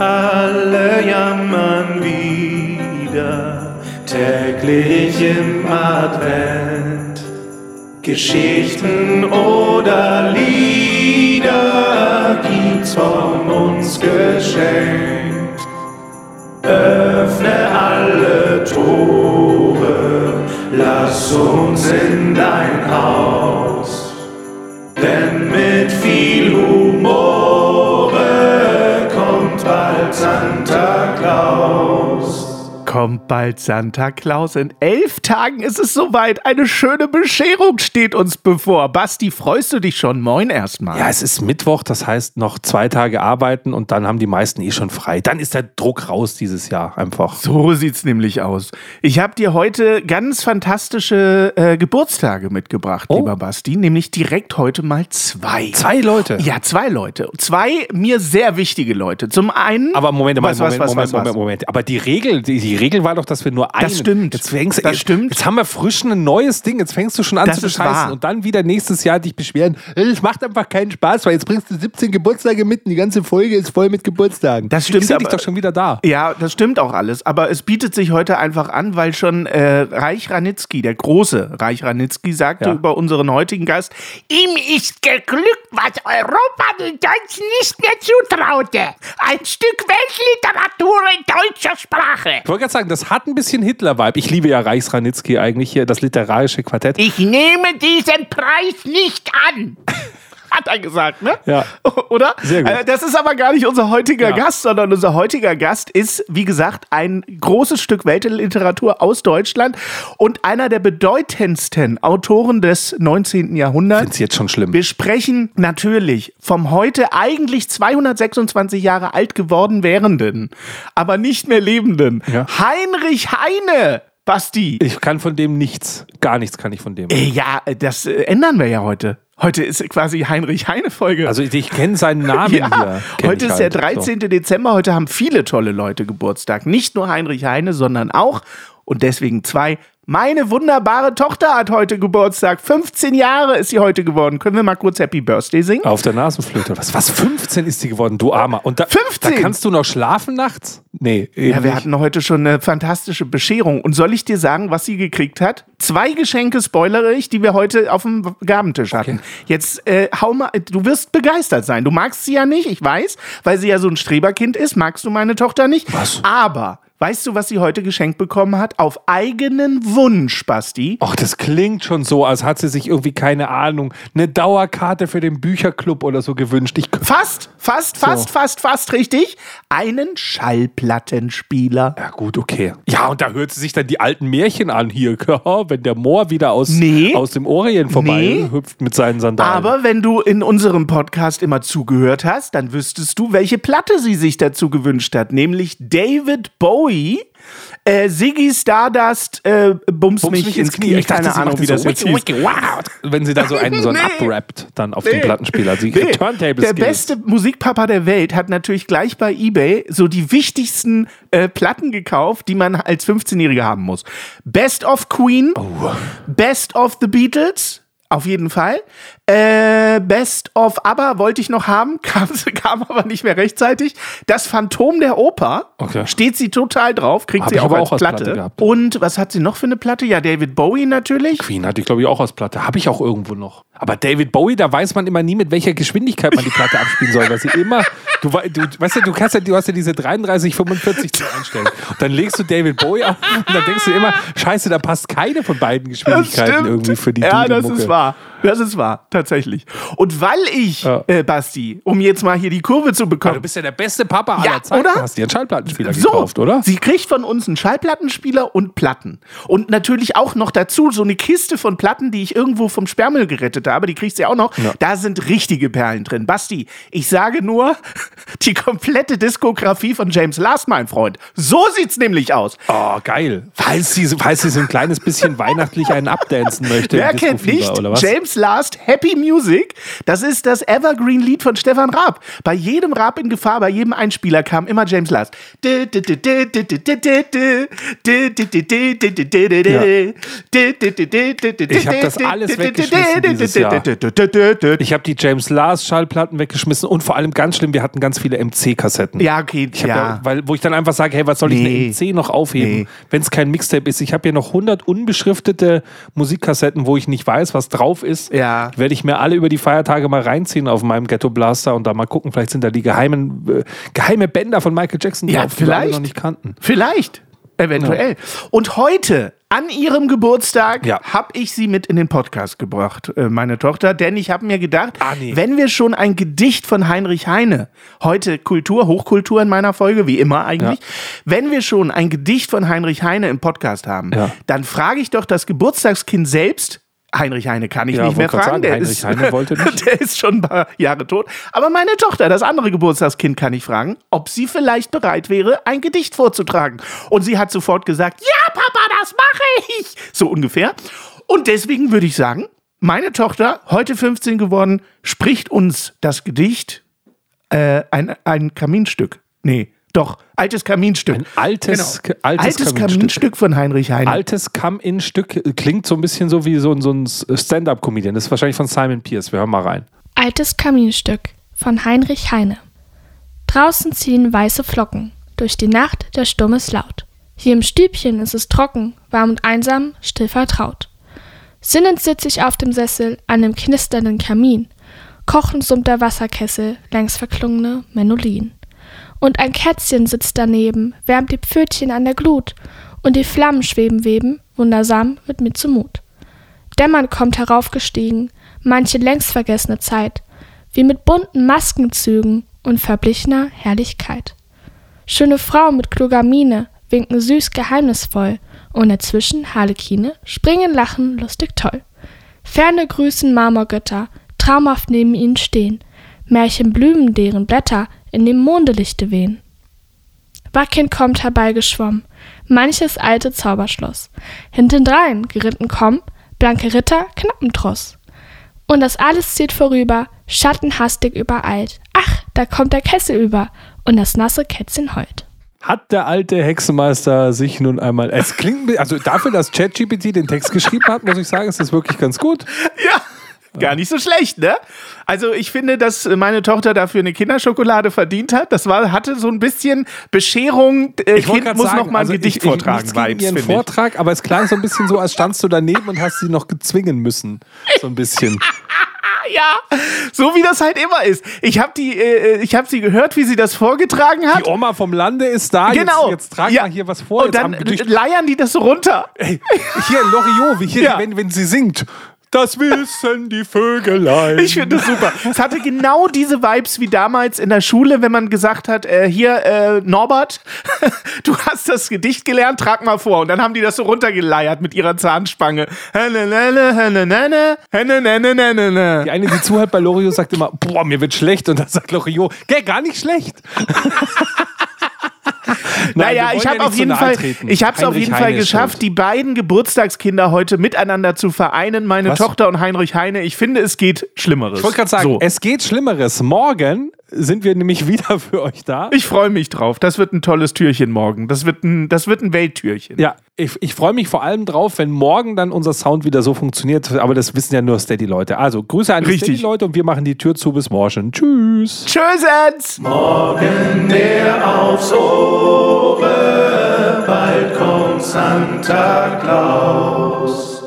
alle jammern wieder, täglich im Advent. Geschichten oder Lieder gibt's von uns geschenkt. Öffne alle Tore, lass uns in dein Haus. Denn mit Kommt bald Santa Claus. In elf Tagen ist es soweit. Eine schöne Bescherung steht uns bevor. Basti, freust du dich schon? Moin erstmal. Ja, es ist Mittwoch, das heißt noch zwei Tage arbeiten und dann haben die meisten eh schon frei. Dann ist der Druck raus dieses Jahr einfach. So sieht's nämlich aus. Ich habe dir heute ganz fantastische äh, Geburtstage mitgebracht, Oh. lieber Basti. Nämlich direkt heute mal zwei. Zwei Leute. Ja, zwei Leute. Zwei mir sehr wichtige Leute. Zum einen. Aber Moment, mal, Was, Moment, was, was, Moment, was? Moment, Moment. Aber die Regel, die, die Regel war doch, dass wir nur einen. stimmt. Jetzt fängst, Das jetzt, stimmt. Jetzt haben wir frisch ein neues Ding. Jetzt fängst du schon an Das zu bescheißen und dann wieder nächstes Jahr dich beschweren. Es macht einfach keinen Spaß, weil jetzt bringst du 17 Geburtstage mit und die ganze Folge ist voll mit Geburtstagen. Das stimmt, sehe dich aber- doch schon wieder da. Ja, das stimmt auch alles. Aber es bietet sich heute einfach an, weil schon äh, Reich Ranitzky, der große Reich Ranitzky, sagte Ja. über unseren heutigen Gast, Ihm ist geglückt, was Europa den Deutschen nicht mehr zutraute. Ein Stück Weltliteratur in deutscher Sprache. Ich wollte gerade sagen, das hat ein bisschen Hitler-Vibe. Ich liebe ja Reichsranitzky eigentlich hier, das literarische Quartett. Ich nehme diesen Preis nicht an. hat er gesagt, ne? Ja. Oder? Sehr gut. Äh, Das ist aber gar nicht unser heutiger Ja. Gast, sondern unser heutiger Gast ist, wie gesagt, ein großes Stück Weltliteratur aus Deutschland und einer der bedeutendsten Autoren des 19. Jahrhunderts. Find's jetzt schon schlimm. Wir sprechen natürlich vom heute eigentlich 226 Jahre alt geworden werdenden, aber nicht mehr lebenden Ja. Heinrich Heine. Basti. Ich kann von dem nichts. Gar nichts kann ich von dem. Äh, Ja, das äh, ändern wir ja heute. Heute ist quasi Heinrich Heine Folge. Also ich, kenne seinen Namen ja, hier. Kenn heute ist der halt. 13. Dezember. Heute haben viele tolle Leute Geburtstag. Nicht nur Heinrich Heine, sondern auch, und deswegen zwei, meine wunderbare Tochter hat heute Geburtstag. 15 Jahre ist sie heute geworden. Können wir mal kurz Happy Birthday singen? Auf der Nasenflöte. Was, was 15 ist die geworden, du Armer. Und da, 15? Da kannst du noch schlafen nachts? Nee, eben Ja, wir nicht. hatten heute schon eine fantastische Bescherung. Und soll ich dir sagen, was sie gekriegt hat? Zwei Geschenke, spoilere ich, die wir heute auf dem Gabentisch hatten. Jetzt äh, hau mal, du wirst begeistert sein. Du magst sie ja nicht, ich weiß, weil sie ja so ein Streberkind ist. Magst du meine Tochter nicht? Was? Aber weißt du, was sie heute geschenkt bekommen hat? Auf eigenen Wunsch, Basti. Ach, das klingt schon so, als hat sie sich irgendwie, keine Ahnung, eine Dauerkarte für den Bücherclub oder so gewünscht. Ich, Fast, fast, fast, fast, fast richtig. Einen Schallplattenspieler. ja gut, okay. Ja, und da hört sie sich dann die alten Märchen an hier, wenn der Moor wieder aus, Nee. aus dem Orient vorbei Nee. hüpft mit seinen Sandalen. Aber wenn du in unserem Podcast immer zugehört hast, dann wüsstest du, welche Platte sie sich dazu gewünscht hat. Nämlich David Bowie, äh, Ziggy Stardust, äh, Bums, Bums mich, ins Knie. Ich dachte, Keine Ahnung, wie das so jetzt hieß. wow. Wenn sie da so einen, so einen Nee. uprappt dann auf dem Plattenspieler. Sie Nee. Turntable Der beste Musikpapa der Welt hat natürlich gleich bei eBay so die wichtigsten äh, Platten gekauft, die man als 15-Jähriger haben muss. Best of Queen, Oh. Best of the Beatles, auf jeden Fall. Äh, Best of ABBA wollte ich noch haben, kam, kam aber nicht mehr rechtzeitig. Das Phantom der Oper, Okay. steht sie total drauf, kriegt Hab sie auch aber als auch als Platte. Platte. Und was hat sie noch für eine Platte? Ja, David Bowie natürlich. Queen hatte ich, glaube ich, auch aus Platte. Habe ich auch irgendwo noch. Aber David Bowie, da weiß man immer nie, mit welcher Geschwindigkeit man die Platte abspielen soll. Weil sie immer, du, du weißt ja, du kannst ja, du hast ja diese 33, 45 zu einstellen. Und dann legst du David Bowie auf und dann denkst du immer, scheiße, da passt keine von beiden Geschwindigkeiten irgendwie für die Ja, das ist wahr. Das ist wahr, tatsächlich. Und weil ich, Ja. äh, Basti, um jetzt mal hier die Kurve zu Aber du bekommen. bist ja der beste Papa aller Ja, Zeiten. oder? Du hast dir einen Schallplattenspieler So, gekauft, oder? sie kriegt von uns einen Schallplattenspieler und Platten. Und natürlich auch noch dazu so eine Kiste von Platten, die ich irgendwo vom Sperrmüll gerettet habe. Die kriegt sie auch noch. Ja. Da sind richtige Perlen drin. Basti, ich sage nur, die komplette Diskografie von James Last, mein Freund. So sieht's nämlich aus. Oh, geil. Falls sie, falls sie so ein kleines bisschen weihnachtlich einen abdancen möchte. Wer kennt nicht oder was? James Last Happy Music? Das ist das Evergreen-Lied von Stefan Raab. Bei jedem Raab in Gefahr, bei jedem Einspieler kam immer James Last. Ich hab das alles weggeschmissen dieses Jahr. Ich habe die James Last Schallplatten weggeschmissen und vor allem ganz schlimm, wir hatten ganz viele MC-Kassetten. Ja, okay, Ich hab ja. ja. weil, wo ich dann einfach sage, hey, was soll ich Nee. eine MC noch aufheben, Nee. wenn es kein Mixtape ist? Ich habe hier noch 100 unbeschriftete Musikkassetten, wo ich nicht weiß, was drauf ist. Ja. Werde ich mir alle über die Feiertage mal reinziehen auf meinem Ghetto Blaster und da mal gucken, vielleicht sind da die geheimen, äh, geheime Bänder von Michael Jackson Ja, drauf, die wir alle vielleicht. noch nicht kannten. Vielleicht. Eventuell. Und heute, an ihrem Geburtstag, Ja. habe ich sie mit in den Podcast gebracht, äh, meine Tochter. Denn ich habe mir gedacht, Ah, nee. wenn wir schon ein Gedicht von Heinrich Heine, heute Kultur, Hochkultur in meiner Folge, wie immer eigentlich, wenn wir schon ein Gedicht von Heinrich Heine im Podcast haben, Ja. dann frage ich doch das Geburtstagskind selbst. Heinrich Heine kann ich Ja, nicht mehr fragen. sagen, Der Heinrich ist, Heine wollte nicht. der ist schon ein paar Jahre tot. Aber meine Tochter, das andere Geburtstagskind, kann ich fragen, ob sie vielleicht bereit wäre, ein Gedicht vorzutragen. Und sie hat sofort gesagt, ja, Papa, das mache ich. So ungefähr. Und deswegen würde ich sagen, meine Tochter, heute 15 geworden, spricht uns das Gedicht, äh, ein, ein Kaminstück. Nee, doch, altes Kaminstück. Ein altes, Genau. altes, Altes Kaminstück. Kaminstück von Heinrich Heine. Altes Come-In-Stück klingt so ein bisschen so wie so, ein- so ein Stand-Up-Comedian. Das ist wahrscheinlich von Simon Pierce. Wir hören mal rein. Altes Kaminstück von Heinrich Heine. Draußen ziehen weiße Flocken, durch die Nacht der Sturm ist laut. Hier im Stübchen ist es trocken, warm und einsam, still vertraut. Sinnend sitz ich auf dem Sessel an dem knisternden Kamin. Kochend summt der Wasserkessel längs verklungene Menolin. Und ein Kätzchen sitzt daneben, wärmt die Pfötchen an der Glut, und die Flammen schweben weben, wundersam wird mir zumut. Dämmern kommt heraufgestiegen, manche längst vergessene Zeit, wie mit bunten Maskenzügen und verblichener Herrlichkeit. Schöne Frauen mit kluger Miene winken süß geheimnisvoll, und dazwischen Harlekine springen, lachen lustig toll. Ferne grüßen Marmorgötter, traumhaft neben ihnen stehen, Märchenblümen, deren Blätter in dem Mondelichte wehen. Wacken kommt herbeigeschwommen, manches alte Zauberschloss. Hintendrein geritten kommen, blanke Ritter, Knappentross. Und das alles zieht vorüber, schattenhastig übereilt. Ach, da kommt der Kessel über, und das nasse Kätzchen heult. Hat der alte Hexenmeister sich nun einmal. Es klingt, also dafür, dass ChatGPT den Text geschrieben hat, muss ich sagen, ist das wirklich ganz gut. Ja, gar nicht so schlecht, ne? Also ich finde, dass meine Tochter dafür eine Kinderschokolade verdient hat. Das war, hatte so ein bisschen Bescherung. Äh, Ich kind muss sagen, noch mal ein also Gedicht ich, ich, vortragen. gegen Vibes, ihren ich. Vortrag, aber es klang so ein bisschen so, als standst du daneben und hast sie noch gezwingen müssen. So ein bisschen. Ja, so wie das halt immer ist. Ich habe die, äh, ich habe sie gehört, wie sie das vorgetragen hat. Die Oma vom Lande ist da. genau. Jetzt, jetzt trag Ja. mal hier was vor. Und dann leiern die das so runter. Ey, hier Loriot, wie hier, Ja. wenn, wenn sie singt. Das wissen die Vögelein. Ich finde das super. Es hatte genau diese Vibes wie damals in der Schule, wenn man gesagt hat, äh, hier, äh, Norbert, du hast das Gedicht gelernt, trag mal vor. Und dann haben die das so runtergeleiert mit ihrer Zahnspange. Die eine, die zuhört bei Loriot, sagt immer, boah, mir wird schlecht. Und dann sagt Loriot, gell, gar nicht schlecht. Naja, ich habe auf jeden Fall, ich habe es auf jeden Fall geschafft, die beiden Geburtstagskinder heute miteinander zu vereinen. Meine? Tochter und Heinrich Heine. Ich finde, es geht Schlimmeres. Ich wollte gerade sagen, es geht Schlimmeres. Morgen sind wir nämlich wieder für euch da. Ich freue mich drauf. Das wird ein tolles Türchen morgen. Das wird ein, das wird ein Welttürchen. Ja, ich, ich freue mich vor allem drauf, wenn morgen dann unser Sound wieder so funktioniert. Aber das wissen ja nur Steady-Leute. Also, Grüße an die. Steady-Leute und wir machen die Tür zu. Bis morgen. Tschüss. Tschüssens! Morgen der aufs Ohre, bald kommt Santa Claus.